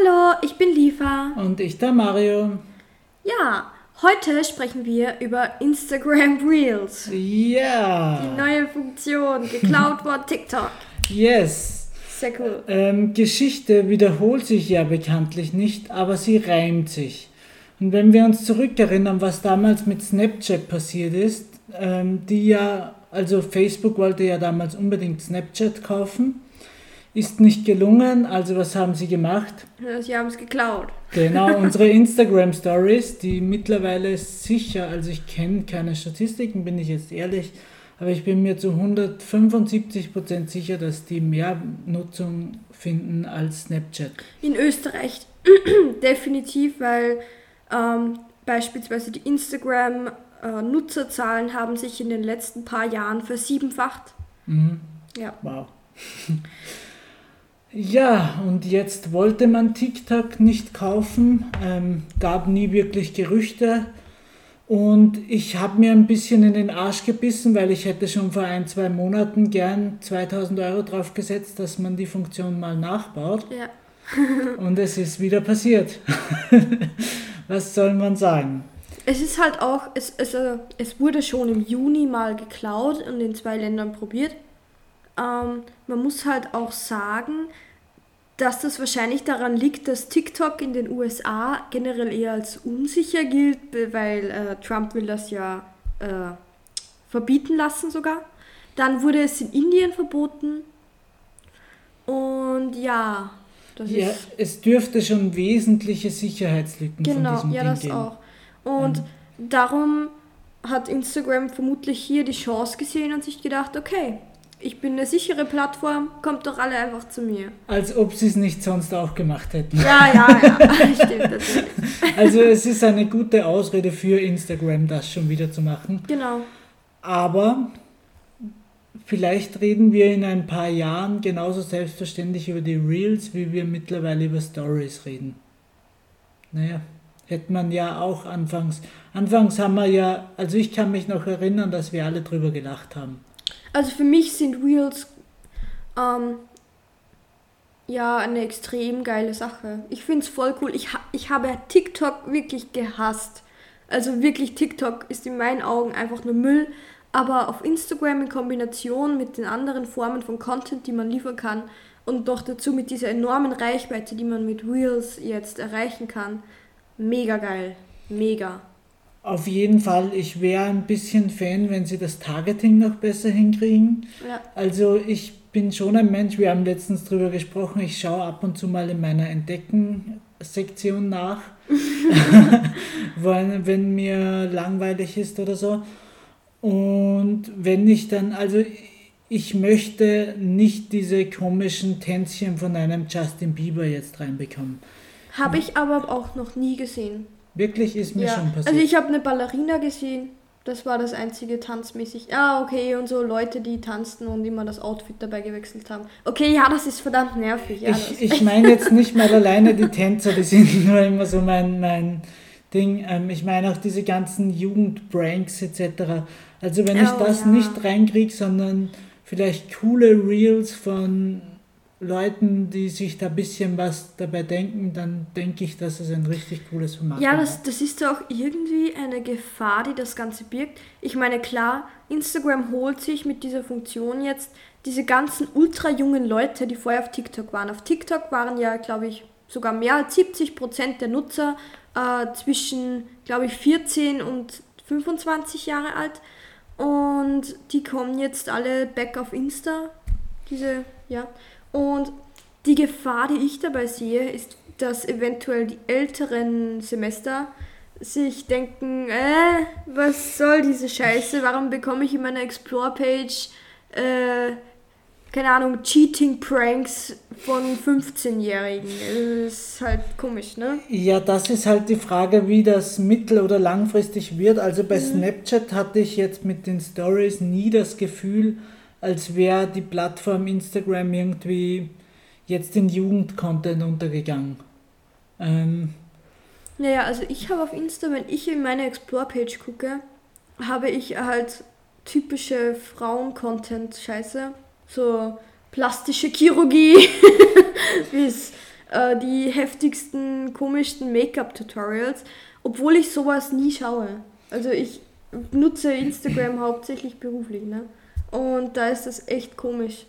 Hallo, ich bin Lifa. Und ich der Mario. Ja, heute sprechen wir über Instagram Reels. Ja. Die neue Funktion, geklaut von TikTok. Yes. Sehr cool. Ähm, Geschichte wiederholt sich ja bekanntlich nicht, aber sie reimt sich. Und wenn wir uns zurückerinnern, was damals mit Snapchat passiert ist, ähm, die ja, also Facebook wollte ja damals unbedingt Snapchat kaufen, ist nicht gelungen, also was haben sie gemacht? Sie haben es geklaut. Genau, unsere Instagram Stories, die mittlerweile sicher, also ich kenne keine Statistiken, bin ich jetzt ehrlich, aber ich bin mir zu 175% sicher, dass die mehr Nutzung finden als Snapchat. In Österreich definitiv, weil ähm, beispielsweise die Instagram-Nutzerzahlen haben sich in den letzten paar Jahren versiebenfacht. Mhm. Ja. Wow. Ja, und jetzt wollte man TikTok nicht kaufen, ähm, gab nie wirklich Gerüchte. Und ich habe mir ein bisschen in den Arsch gebissen, weil ich hätte schon vor ein, zwei Monaten gern 2000 Euro drauf gesetzt, dass man die Funktion mal nachbaut. Ja. Und es ist wieder passiert. Was soll man sagen? Es ist halt auch, es, es, äh, es wurde schon im Juni mal geklaut und in zwei Ländern probiert. Ähm, man muss halt auch sagen, dass das wahrscheinlich daran liegt, dass TikTok in den USA generell eher als unsicher gilt, weil äh, Trump will das ja äh, verbieten lassen sogar. Dann wurde es in Indien verboten. Und ja, das Ja, ist es dürfte schon wesentliche Sicherheitslücken von Genau, diesem ja, Ding das geben. auch. Und darum hat Instagram vermutlich hier die Chance gesehen und sich gedacht, okay, ich bin eine sichere Plattform, kommt doch alle einfach zu mir. Als ob sie es nicht sonst auch gemacht hätten. Ja, ja, ja, stimmt natürlich. Also es ist eine gute Ausrede für Instagram, das schon wieder zu machen. Genau. Aber vielleicht reden wir in ein paar Jahren genauso selbstverständlich über die Reels, wie wir mittlerweile über Stories reden. Naja, hätte man ja auch anfangs. Anfangs haben wir ja, also ich kann mich noch erinnern, dass wir alle drüber gelacht haben. Also für mich sind Reels ähm, ja eine extrem geile Sache. Ich finde es voll cool. Ich, ha ich habe TikTok wirklich gehasst. Also wirklich, TikTok ist in meinen Augen einfach nur Müll. Aber auf Instagram in Kombination mit den anderen Formen von Content, die man liefern kann und doch dazu mit dieser enormen Reichweite, die man mit Reels jetzt erreichen kann, mega geil. Mega. Auf jeden Fall, ich wäre ein bisschen Fan, wenn sie das Targeting noch besser hinkriegen. Ja. Also ich bin schon ein Mensch, wir haben letztens drüber gesprochen, ich schaue ab und zu mal in meiner Entdecken-Sektion nach, wenn, wenn mir langweilig ist oder so. Und wenn ich dann, also ich möchte nicht diese komischen Tänzchen von einem Justin Bieber jetzt reinbekommen. Habe ich aber auch noch nie gesehen. Wirklich ist mir Ja, schon passiert. also ich habe eine Ballerina gesehen. Das war das einzige tanzmäßig. Ah, okay, und so Leute, die tanzten und immer das Outfit dabei gewechselt haben. Okay, ja, das ist verdammt nervig. Ja, Ich, ich meine jetzt nicht mal alleine die Tänzer, die sind nur immer so mein, mein Ding. Ähm, ich meine auch diese ganzen Jugendpranks etc. Also wenn ich Oh, das ja. nicht reinkriege, sondern vielleicht coole Reels von Leuten, die sich da ein bisschen was dabei denken, dann denke ich, dass es ein richtig cooles Format ja wäre. das, das ist auch irgendwie eine Gefahr, die das Ganze birgt. Ich meine, klar, Instagram holt sich mit dieser Funktion jetzt diese ganzen ultra jungen Leute, die vorher auf TikTok waren. Auf TikTok waren ja, glaube ich, sogar mehr als 70 Prozent der Nutzer äh, zwischen, glaube ich, 14 und 25 Jahre alt. Und die kommen jetzt alle back auf Insta. Diese, ja. Und die Gefahr, die ich dabei sehe, ist, dass eventuell die älteren Semester sich denken, äh, was soll diese Scheiße? Warum bekomme ich in meiner Explore-Page, äh, keine Ahnung, Cheating-Pranks von 15-Jährigen? Das ist halt komisch, ne? Ja, das ist halt die Frage, wie das mittel- oder langfristig wird. Also bei Snapchat hatte ich jetzt mit den Stories nie das Gefühl, als wäre die Plattform Instagram irgendwie jetzt in Jugendcontent untergegangen. Ähm, Naja, also ich habe auf Insta, wenn ich in meine Explore-Page gucke, habe ich halt typische Frauen-Content-Scheiße. So plastische Chirurgie, bis äh, die heftigsten, komischsten Make-up-Tutorials, obwohl ich sowas nie schaue. Also ich nutze Instagram hauptsächlich beruflich, ne? Und da ist das echt komisch.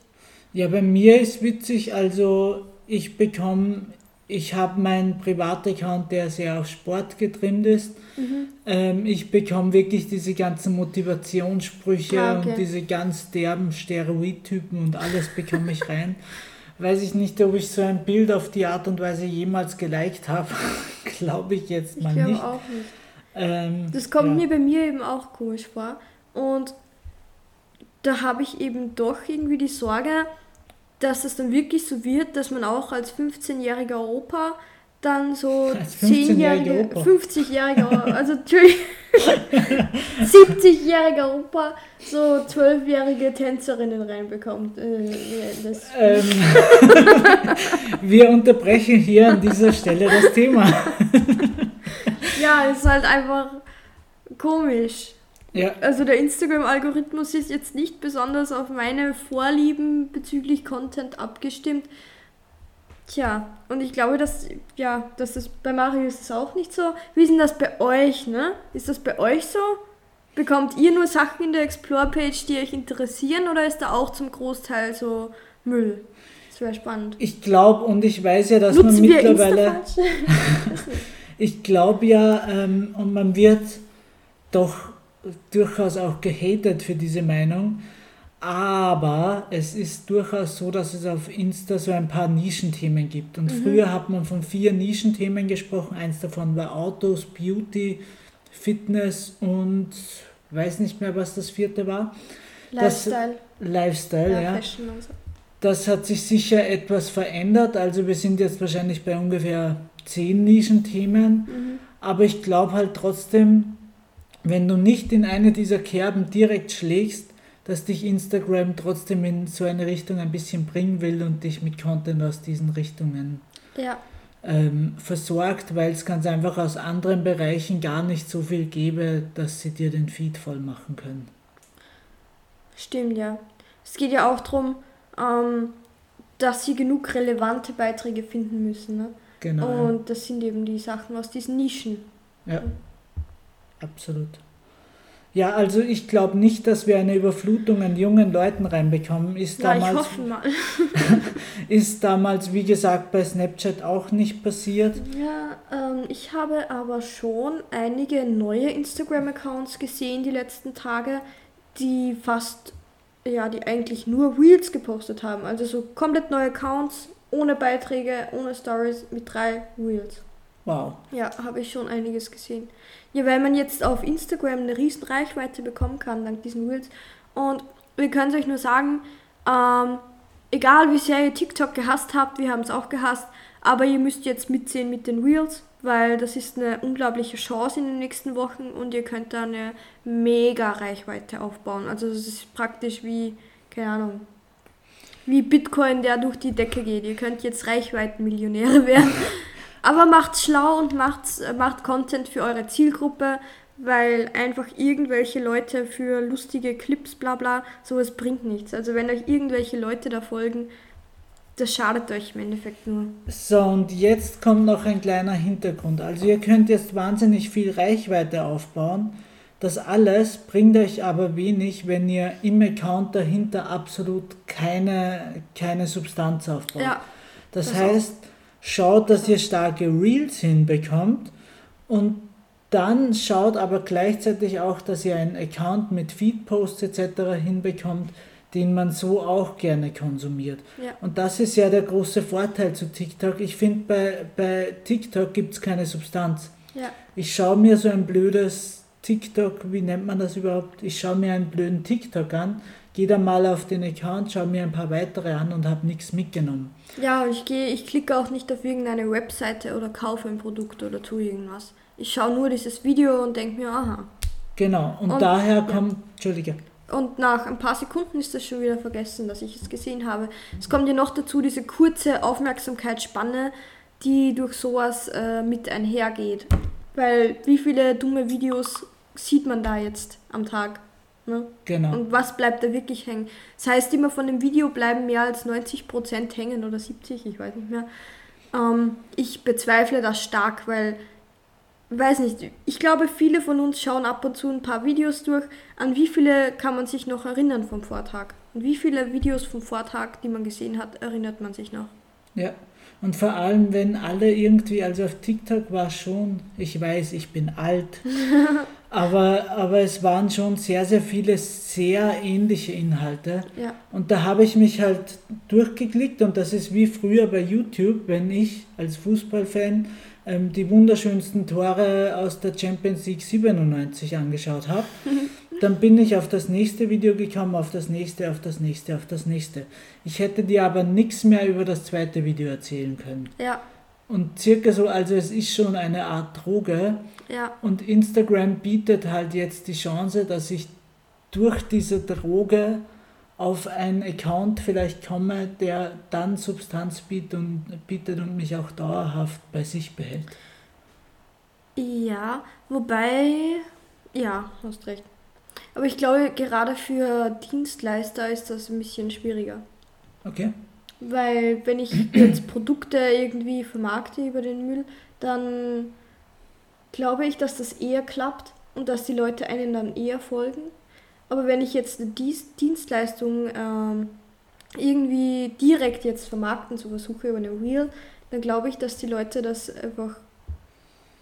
Ja, bei mir ist witzig, also ich bekomme, ich habe meinen Privataccount, der sehr auf Sport getrimmt ist. Mhm. Ähm, ich bekomme wirklich diese ganzen Motivationssprüche ah, okay. und diese ganz derben Steroidtypen und alles bekomme ich rein. Weiß ich nicht, ob ich so ein Bild auf die Art und Weise jemals geliked habe. Glaube ich jetzt mal ich nicht. auch nicht. Ähm, das kommt ja. mir bei mir eben auch komisch vor. Und da habe ich eben doch irgendwie die Sorge, dass es dann wirklich so wird, dass man auch als 15-jähriger Opa dann so 10-jährige, 50-jähriger, also 70-jähriger Opa so 12-jährige Tänzerinnen reinbekommt. Äh, ähm, wir unterbrechen hier an dieser Stelle das Thema. ja, es ist halt einfach komisch. Ja. Also der Instagram-Algorithmus ist jetzt nicht besonders auf meine Vorlieben bezüglich Content abgestimmt. Tja, und ich glaube, dass, ja, dass das bei Mario ist es auch nicht so. Wie ist denn das bei euch, ne? Ist das bei euch so? Bekommt ihr nur Sachen in der Explore-Page, die euch interessieren, oder ist da auch zum Großteil so Müll? Das wäre spannend. Ich glaube und ich weiß ja, dass Nutzen man mittlerweile. ich glaube ja, ähm, und man wird doch durchaus auch gehatet für diese Meinung. Aber es ist durchaus so, dass es auf Insta so ein paar Nischenthemen gibt. Und mhm. früher hat man von vier Nischenthemen gesprochen. Eins davon war Autos, Beauty, Fitness und weiß nicht mehr, was das vierte war. Lifestyle. Das, Lifestyle, ja. ja. So. Das hat sich sicher etwas verändert. Also wir sind jetzt wahrscheinlich bei ungefähr zehn Nischenthemen. Mhm. Aber ich glaube halt trotzdem, wenn du nicht in eine dieser Kerben direkt schlägst, dass dich Instagram trotzdem in so eine Richtung ein bisschen bringen will und dich mit Content aus diesen Richtungen ja. ähm, versorgt, weil es ganz einfach aus anderen Bereichen gar nicht so viel gäbe, dass sie dir den Feed voll machen können. Stimmt, ja. Es geht ja auch darum, ähm, dass sie genug relevante Beiträge finden müssen. Ne? Genau. Und das sind eben die Sachen aus diesen Nischen. Ja. Absolut. Ja, also ich glaube nicht, dass wir eine Überflutung an jungen Leuten reinbekommen. Ist ja, damals, ich hoffe mal. ist damals, wie gesagt, bei Snapchat auch nicht passiert. Ja, ähm, ich habe aber schon einige neue Instagram-Accounts gesehen die letzten Tage, die fast, ja, die eigentlich nur Reels gepostet haben. Also so komplett neue Accounts, ohne Beiträge, ohne Stories, mit drei Reels. Wow. Ja, habe ich schon einiges gesehen. Ja, weil man jetzt auf Instagram eine riesen Reichweite bekommen kann dank diesen Reels. Und wir können es euch nur sagen, ähm, egal wie sehr ihr TikTok gehasst habt, wir haben es auch gehasst, aber ihr müsst jetzt mitsehen mit den Reels, weil das ist eine unglaubliche Chance in den nächsten Wochen und ihr könnt da eine mega Reichweite aufbauen. Also es ist praktisch wie, keine Ahnung, wie Bitcoin, der durch die Decke geht. Ihr könnt jetzt Reichweitenmillionäre werden. Aber macht's schlau und macht's, äh, macht Content für eure Zielgruppe, weil einfach irgendwelche Leute für lustige Clips, bla bla, sowas bringt nichts. Also wenn euch irgendwelche Leute da folgen, das schadet euch im Endeffekt nur. So, und jetzt kommt noch ein kleiner Hintergrund. Also ihr könnt jetzt wahnsinnig viel Reichweite aufbauen. Das alles bringt euch aber wenig, wenn ihr im Account dahinter absolut keine, keine Substanz aufbaut. Ja, das, das heißt, schaut, dass ihr starke Reels hinbekommt und dann schaut aber gleichzeitig auch, dass ihr einen Account mit Feedposts etc. hinbekommt, den man so auch gerne konsumiert. Ja. Und das ist ja der große Vorteil zu TikTok. Ich finde, bei, bei TikTok gibt es keine Substanz. Ja. Ich schaue mir so ein blödes TikTok, wie nennt man das überhaupt? Ich schaue mir einen blöden TikTok an gehe dann mal auf den Account, schaue mir ein paar weitere an und habe nichts mitgenommen. Ja, ich gehe, ich klicke auch nicht auf irgendeine Webseite oder kaufe ein Produkt oder tue irgendwas. Ich schaue nur dieses Video und denke mir, aha. Genau, und, und daher kommt, ja. Entschuldige. Und nach ein paar Sekunden ist das schon wieder vergessen, dass ich es gesehen habe. Es kommt ja noch dazu diese kurze Aufmerksamkeitsspanne, die durch sowas äh, mit einhergeht. Weil wie viele dumme Videos sieht man da jetzt am Tag? Ne? Genau. Und was bleibt da wirklich hängen? Das heißt immer, von dem Video bleiben mehr als 90% hängen oder 70, ich weiß nicht mehr. Ähm, ich bezweifle das stark, weil, weiß nicht, ich glaube, viele von uns schauen ab und zu ein paar Videos durch. An wie viele kann man sich noch erinnern vom Vortag? Und wie viele Videos vom Vortag, die man gesehen hat, erinnert man sich noch? Ja, und vor allem, wenn alle irgendwie, also auf TikTok war schon, ich weiß, ich bin alt, aber, aber es waren schon sehr, sehr viele sehr ähnliche Inhalte. Ja. Und da habe ich mich halt durchgeklickt und das ist wie früher bei YouTube, wenn ich als Fußballfan ähm, die wunderschönsten Tore aus der Champions League 97 angeschaut habe. Dann bin ich auf das nächste Video gekommen, auf das nächste, auf das nächste, auf das nächste. Ich hätte dir aber nichts mehr über das zweite Video erzählen können. Ja, Und circa so, also es ist schon eine Art Droge. ja, Und Instagram bietet halt jetzt die Chance, dass ich durch diese Droge auf einen Account vielleicht komme, der dann Substanz bietet und, bietet und mich auch dauerhaft bei sich behält. ja. Wobei, ja, hast recht. Aber ich glaube, gerade für Dienstleister ist das ein bisschen schwieriger. Okay? Weil wenn ich jetzt Produkte irgendwie vermarkte über den Müll, dann glaube ich, dass das eher klappt und dass die Leute einen dann eher folgen. Aber wenn ich jetzt eine Dienstleistung ähm, irgendwie direkt jetzt vermarkten zu versuche über eine Reel, dann glaube ich, dass die Leute das einfach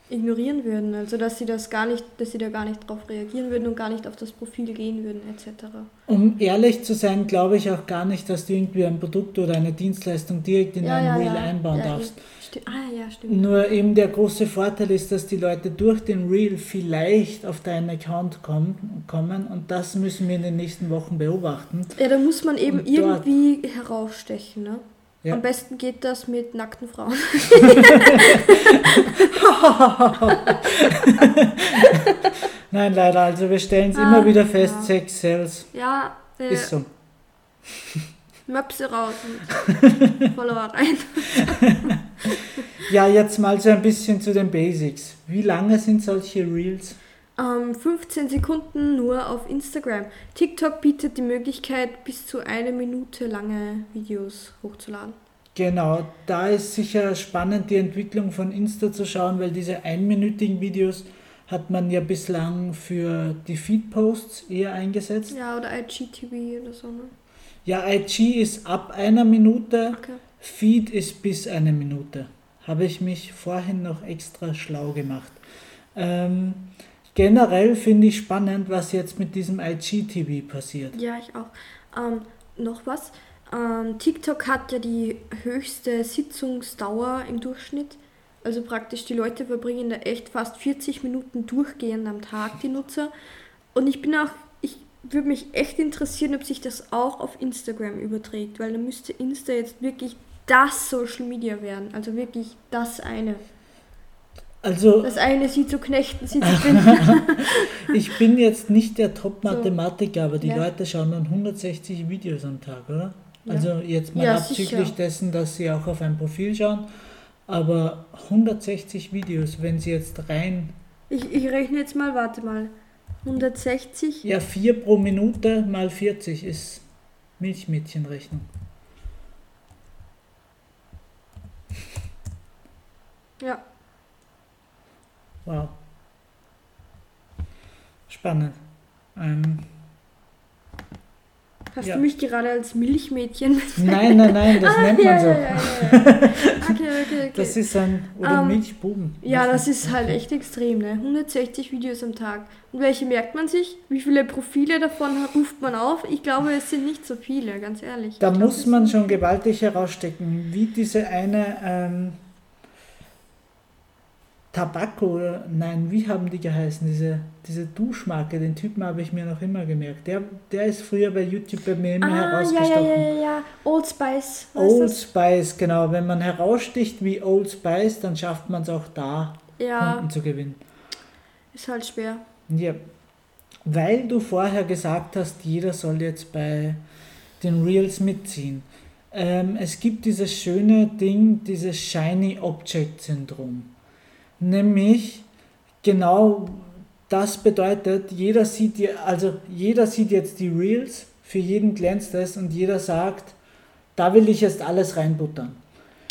ignorieren würden. Also dass sie das gar nicht, dass sie da gar nicht drauf reagieren würden und gar nicht auf das Profil gehen würden, etc. Um ehrlich zu sein, glaube ich auch gar nicht, dass du irgendwie ein Produkt oder eine Dienstleistung direkt in ein Reel einbauen ja, darfst. Sti ah ja, stimmt. Nur eben der große Vorteil ist, dass die Leute durch den Reel vielleicht auf deinen Account kommen, kommen und das müssen wir in den nächsten Wochen beobachten. Ja, da muss man eben irgendwie herausstechen, ne? Ja. Am besten geht das mit nackten Frauen. Nein, leider, also wir stellen es Ah, immer wieder fest, ja. Sex sells. Ja, äh, Ist so. Möpse raus und Follower rein. Ja, jetzt mal so ein bisschen zu den Basics. Wie lange sind solche Reels? Ähm, 15 Sekunden nur auf Instagram. TikTok bietet die Möglichkeit, bis zu eine Minute lange Videos hochzuladen. Genau, da ist sicher spannend, die Entwicklung von Insta zu schauen, weil diese einminütigen Videos hat man ja bislang für die Feed-Posts eher eingesetzt. Ja, oder IGTV oder so, ne? Ja, IG ist ab einer Minute, Okay. Feed ist bis eine Minute. Habe ich mich vorhin noch extra schlau gemacht. Ähm, generell finde ich spannend, was jetzt mit diesem IGTV passiert. Ja, ich auch. Ähm, noch was. Ähm, TikTok hat ja die höchste Sitzungsdauer im Durchschnitt. Also praktisch die Leute verbringen da echt fast 40 Minuten durchgehend am Tag, die Nutzer. Und ich bin auch, ich würde mich echt interessieren, ob sich das auch auf Instagram überträgt, weil dann müsste Insta jetzt wirklich das Social Media werden. Also wirklich das eine. Also Das eine sie zu knechten, sie zu finden. ich bin jetzt nicht der Top-Mathematiker, aber die Ja. Leute schauen dann 160 Videos am Tag, oder? Ja. Also jetzt mal Ja, abzüglich sicher. dessen, dass sie auch auf ein Profil schauen, aber 160 Videos, wenn sie jetzt rein, Ich, ich rechne jetzt mal, warte mal. 160. ja 4 pro Minute mal 40 ist Milchmädchenrechnung. Ja. Wow. Spannend. Ähm, Hast Ja. du mich gerade als Milchmädchen bezeichnet? nein, nein, nein, das nennt man ja, so. ja. Okay, okay, okay. Das ist ein, oder Ähm, Milchbuben. ja, das ist halt echt extrem, ne? 160 Videos am Tag. Und welche merkt man sich? Wie viele Profile davon ruft man auf? Ich glaube, es sind nicht so viele, ganz ehrlich. Da ich glaube, muss man schon gewaltig herausstecken, wie diese eine ähm, Tabakko, nein, wie haben die geheißen, diese, diese Duschmarke, den Typen habe ich mir noch immer gemerkt. Der, der ist früher bei YouTube bei mir immer Ah, ja, ja, herausgestochen. ja, ja, ja. Old Spice. Old du's? Spice, genau. Wenn man heraussticht wie Old Spice, dann schafft man es auch da, Ja, Kunden zu gewinnen. ist halt schwer. Ja, weil du vorher gesagt hast, jeder soll jetzt bei den Reels mitziehen. Ähm, es gibt dieses schöne Ding, dieses Shiny Object Syndrom. Nämlich genau das bedeutet, jeder sieht, also jeder sieht jetzt die Reels, für jeden glänzt es und jeder sagt, da will ich jetzt alles reinbuttern.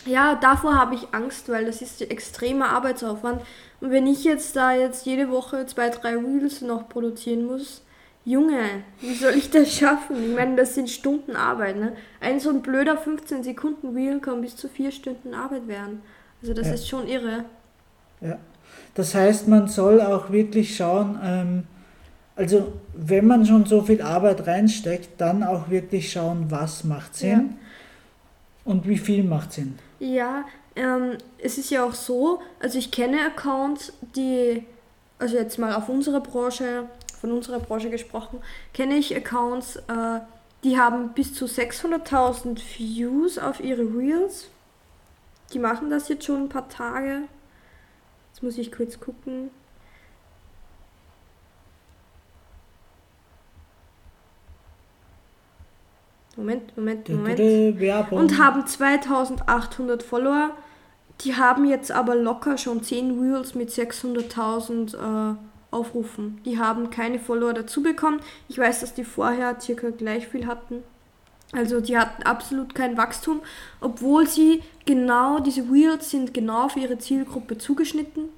Ja, davor habe ich Angst, weil das ist extremer Arbeitsaufwand. Und wenn ich jetzt da jetzt jede Woche zwei, drei Reels noch produzieren muss, Junge, wie soll ich das schaffen? Ich meine, das sind Stunden Arbeit, ne? Ein so ein blöder 15 Sekunden Reel kann bis zu vier Stunden Arbeit werden. Also das Ja. ist schon irre. Ja. Das heißt, man soll auch wirklich schauen, ähm, also wenn man schon so viel Arbeit reinsteckt, dann auch wirklich schauen, was macht Sinn und wie viel macht Sinn. Ja, ähm, es ist ja auch so, also ich kenne Accounts, die, also jetzt mal auf unsere Branche, von unserer Branche gesprochen, kenne ich Accounts, äh, die haben bis zu 600.000 Views auf ihre Reels. Die machen das jetzt schon ein paar Tage. Jetzt muss ich kurz gucken. Moment, Moment, Moment und haben 2800 Follower. Die haben jetzt aber locker schon 10 Reels mit 600.000 äh, Aufrufen. Die haben keine Follower dazu bekommen. Ich weiß, dass die vorher circa gleich viel hatten. Also die hatten absolut kein Wachstum, obwohl sie genau, diese Reels sind genau auf ihre Zielgruppe zugeschnitten.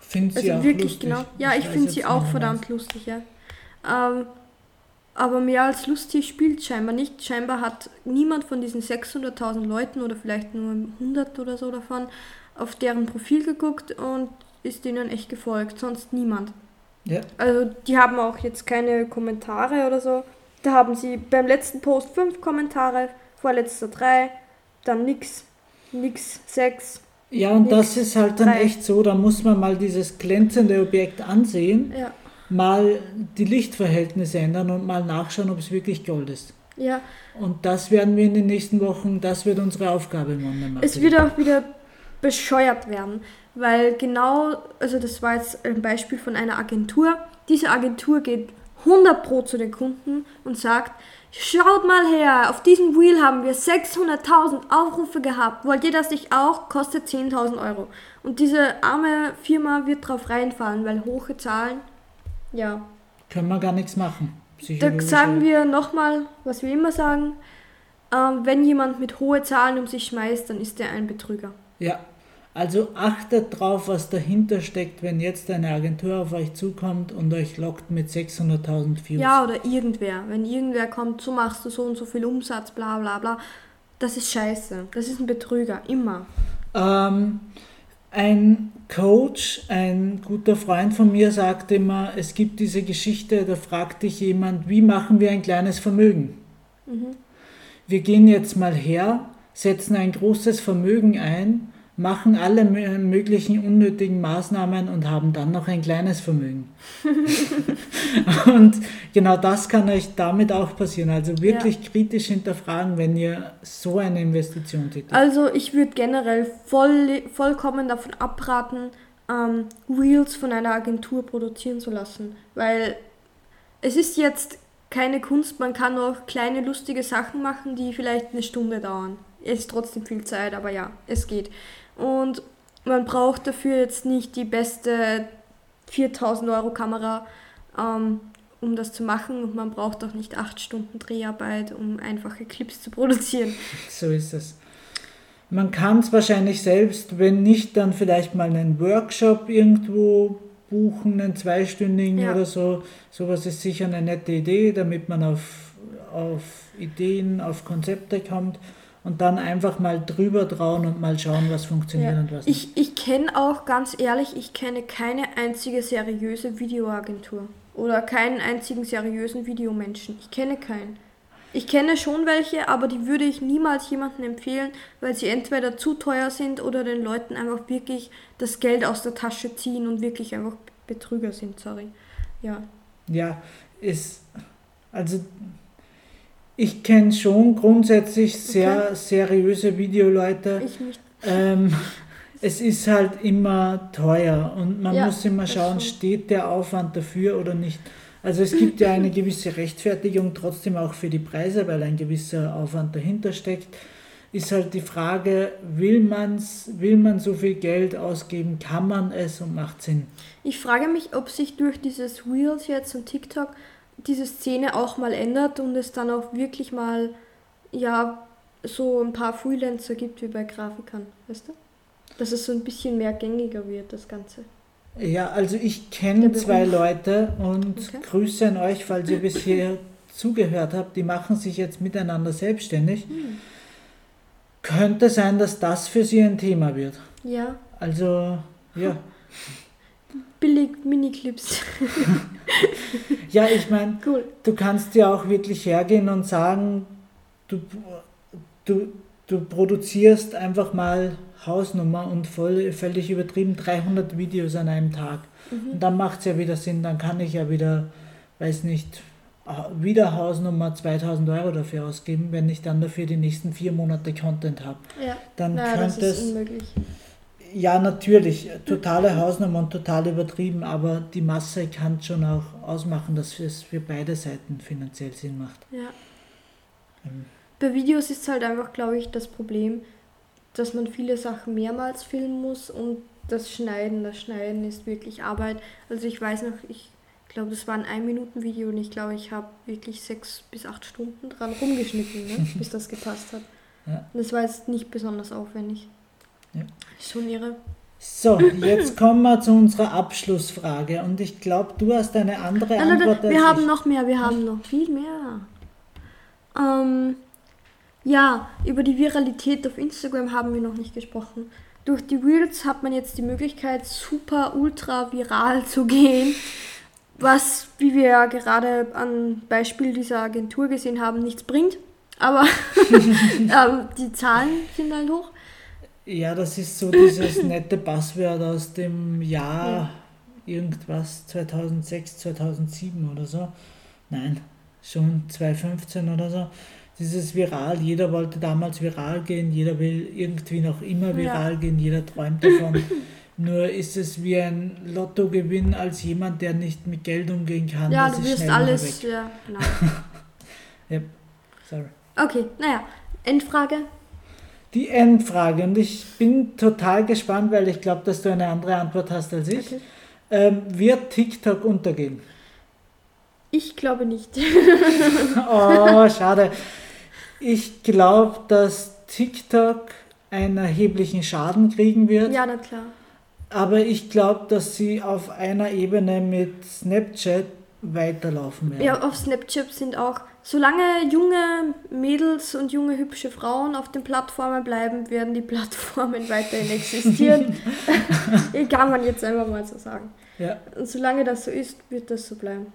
Finde sie Also auch wirklich lustig. genau. Ja, ich weiß finde sie auch verdammt lustig, ja. Ähm, aber mehr als lustig spielt scheinbar nicht. Scheinbar hat niemand von diesen 600.000 Leuten oder vielleicht nur 100 oder so davon auf deren Profil geguckt und ist denen echt gefolgt. Sonst niemand. Ja, Also die haben auch jetzt keine Kommentare oder so. Da haben sie beim letzten Post fünf Kommentare, vorletzter drei, dann nix, nix, sechs. ja und das Nix. ist halt dann Drei. echt so, da muss man mal dieses glänzende Objekt ansehen, Ja, mal die Lichtverhältnisse ändern und mal nachschauen, ob es wirklich Gold ist. ja. Und das werden wir in den nächsten Wochen, das wird unsere Aufgabe im Online Es wird auch wieder bescheuert werden, weil genau, also das war jetzt ein Beispiel von einer Agentur. Diese Agentur geht 100 Pro zu den Kunden und sagt, schaut mal her, auf diesem Reel haben wir 600.000 Aufrufe gehabt. Wollt ihr das nicht auch? Kostet 10.000 Euro. Und diese arme Firma wird drauf reinfallen, weil hohe Zahlen, ja. Können wir gar nichts machen. Da sagen wir nochmal, was wir immer sagen, ähm, wenn jemand mit hohen Zahlen um sich schmeißt, dann ist er ein Betrüger. Ja, also achtet drauf, was dahinter steckt, wenn jetzt eine Agentur auf euch zukommt und euch lockt mit 600.000 Views. Ja, oder irgendwer. Wenn irgendwer kommt, so machst du so und so viel Umsatz, bla bla bla. Das ist scheiße. Das ist ein Betrüger. Immer. Ähm, ein Coach, ein guter Freund von mir, sagt immer, es gibt diese Geschichte, da fragt dich jemand, wie machen wir ein kleines Vermögen? Wir gehen jetzt mal her, setzen ein großes Vermögen ein, machen alle mö- möglichen unnötigen Maßnahmen und haben dann noch ein kleines Vermögen. und genau das kann euch damit auch passieren. Also wirklich kritisch hinterfragen, wenn ihr so eine Investition tätigt. Also ich würde generell voll, vollkommen davon abraten, ähm, Reels von einer Agentur produzieren zu lassen. Weil es ist jetzt keine Kunst, man kann auch kleine lustige Sachen machen, die vielleicht eine Stunde dauern. Es ist trotzdem viel Zeit, aber ja, es geht. Und man braucht dafür jetzt nicht die beste 4000 Euro Kamera, ähm, um das zu machen. Und man braucht auch nicht 8 Stunden Dreharbeit, um einfache Clips zu produzieren. So ist es. Man kann es wahrscheinlich selbst, wenn nicht, dann vielleicht mal einen Workshop irgendwo buchen, einen zweistündigen Ja. oder so. Sowas ist sicher eine nette Idee, damit man auf, auf Ideen, auf Konzepte kommt und dann einfach mal drüber trauen und mal schauen, was funktioniert Ja. und was nicht. Ich, ich kenne auch, ganz ehrlich, ich kenne keine einzige seriöse Videoagentur. Oder keinen einzigen seriösen Videomenschen. Ich kenne keinen. Ich kenne schon welche, aber die würde ich niemals jemandem empfehlen, weil sie entweder zu teuer sind oder den Leuten einfach wirklich das Geld aus der Tasche ziehen und wirklich einfach Betrüger sind, sorry. Ja. Ja, ist, also ich kenne schon grundsätzlich sehr seriöse Videoleute. Ich nicht. Ähm, es ist halt immer teuer und man Ja, muss immer schauen, steht der Aufwand dafür oder nicht. Also es gibt ja eine gewisse Rechtfertigung trotzdem auch für die Preise, weil ein gewisser Aufwand dahinter steckt. Ist halt die Frage, will, man's, will man so viel Geld ausgeben, kann man es und macht Sinn? Ich frage mich, ob sich durch dieses Reels jetzt und TikTok diese Szene auch mal ändert und es dann auch wirklich mal, ja, so ein paar Freelancer gibt wie bei Grafikern, weißt du? Dass es so ein bisschen mehr gängiger wird, das Ganze. Ja, also ich kenne zwei. Leute und Okay. Grüße an euch, falls ihr bisher zugehört habt. Die machen sich jetzt miteinander selbstständig. Hm. Könnte sein, dass das für sie ein Thema wird. Ja, Also, ja. billig Miniclips. Ja, ich meine, cool. du kannst ja auch wirklich hergehen und sagen, du, du, du produzierst einfach mal Hausnummer und voll, völlig übertrieben 300 Videos an einem Tag. Mhm. Und dann macht es ja wieder Sinn, dann kann ich ja wieder, weiß nicht, wieder Hausnummer 2000 Euro dafür ausgeben, wenn ich dann dafür die nächsten vier Monate Content habe. Ja, Dann naja, das könnte ist es, unmöglich. Ja natürlich, totale Hausnummer und total übertrieben, aber die Masse kann schon auch ausmachen, dass es für beide Seiten finanziell Sinn macht. Ja. Ähm, Bei Videos ist halt einfach, glaube ich, das Problem, dass man viele Sachen mehrmals filmen muss und das Schneiden, das Schneiden ist wirklich Arbeit. Also ich weiß noch, ich glaube, das war ein 1-Minuten-Video und ich glaube, ich habe wirklich sechs bis acht Stunden dran rumgeschnitten, ne, bis das gepasst hat. Ja. Das war jetzt nicht besonders aufwendig. Ja. Schon irre. So, jetzt kommen wir zu unserer Abschlussfrage und ich glaube, du hast eine andere Nein, nein, Antwort nein, als wir haben ich. noch mehr, wir haben noch viel mehr. Ähm, ja, über die Viralität auf Instagram haben wir noch nicht gesprochen. Durch die Reels hat man jetzt die Möglichkeit, super ultra viral zu gehen, was, wie wir ja gerade am Beispiel dieser Agentur gesehen haben, nichts bringt. Aber ähm, die Zahlen sind halt hoch. Ja, das ist so dieses nette Passwort aus dem Jahr Ja. irgendwas 2006, 2007 oder so. Nein, schon 2015 oder so. Dieses Viral, jeder wollte damals viral gehen, jeder will irgendwie noch immer Ja. viral gehen, jeder träumt davon. Nur ist es wie ein Lottogewinn als jemand, der nicht mit Geld umgehen kann. Ja, das du ist wirst alles. weg. Ja, genau. Sorry. Okay, naja. Endfrage. Die Endfrage und ich bin total gespannt, weil ich glaube, dass du eine andere Antwort hast als ich. Okay. Ähm, wird TikTok untergehen? Ich glaube nicht. Oh, schade. Ich glaube, dass TikTok einen erheblichen Schaden kriegen wird, ja, na klar. aber ich glaube, dass sie auf einer Ebene mit Snapchat weiterlaufen werden. Ja, auf Snapchat sind auch, solange junge Mädels und junge hübsche Frauen auf den Plattformen bleiben, werden die Plattformen weiterhin existieren. Kann man jetzt einfach mal so sagen. Ja. Und solange das so ist, wird das so bleiben.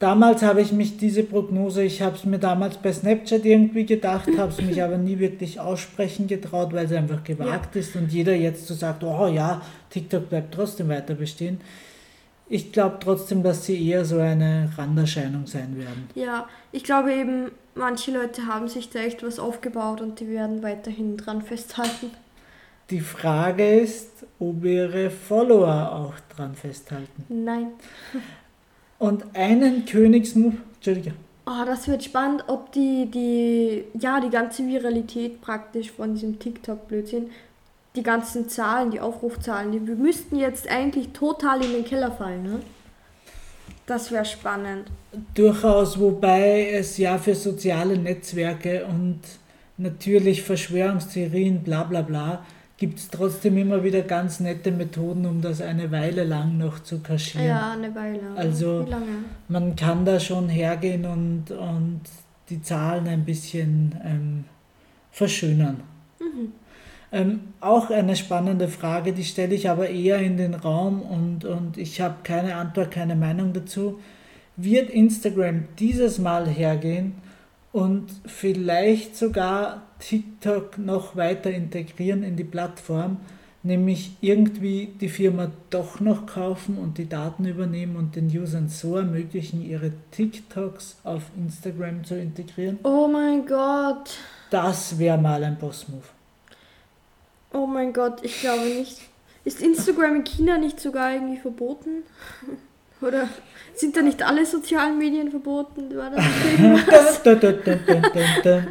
Damals habe ich mich diese Prognose, ich habe es mir damals bei Snapchat irgendwie gedacht, habe es mich aber nie wirklich aussprechen getraut, weil es einfach gewagt ist und jeder jetzt so sagt, oh ja, TikTok bleibt trotzdem weiter bestehen. Ich glaube trotzdem, dass sie eher so eine Randerscheinung sein werden. Ja, ich glaube eben, manche Leute haben sich da echt was aufgebaut und die werden weiterhin dran festhalten. Die Frage ist, ob ihre Follower auch dran festhalten. Nein. Und einen Königsmove, Entschuldige, Oh, das wird spannend, ob die, die, ja, die ganze Viralität praktisch von diesem TikTok-Blödsinn, die ganzen Zahlen, die Aufrufzahlen, die wir müssten jetzt eigentlich total in den Keller fallen, ne? Das wäre spannend. Durchaus, wobei es ja für soziale Netzwerke und natürlich Verschwörungstheorien, bla bla bla, gibt es trotzdem immer wieder ganz nette Methoden, um das eine Weile lang noch zu kaschieren. Ja, eine Weile. Also-? Man kann da schon hergehen und, und die Zahlen ein bisschen ähm, verschönern. Mhm. Ähm, auch eine spannende Frage, die stelle ich aber eher in den Raum und, und ich habe keine Antwort, keine Meinung dazu. Wird Instagram dieses Mal hergehen und vielleicht sogar TikTok noch weiter integrieren in die Plattform, nämlich irgendwie die Firma doch noch kaufen und die Daten übernehmen und den Usern so ermöglichen, ihre TikToks auf Instagram zu integrieren? Oh mein Gott. Das wäre mal ein Boss-Move. Oh mein Gott, ich glaube nicht. Ist Instagram in China nicht sogar irgendwie verboten? Oder sind da nicht alle sozialen Medien verboten? War das.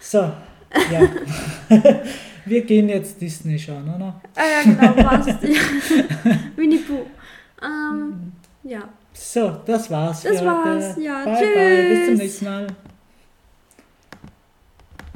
So, ja. Wir gehen jetzt Disney schauen, oder? Ah ja, genau, passt. Ja. Winnie Pooh. Ähm, ja. So, das war's. Das für war's, heute. ja, Bye, bye. Bis zum tschüss. nächsten Mal.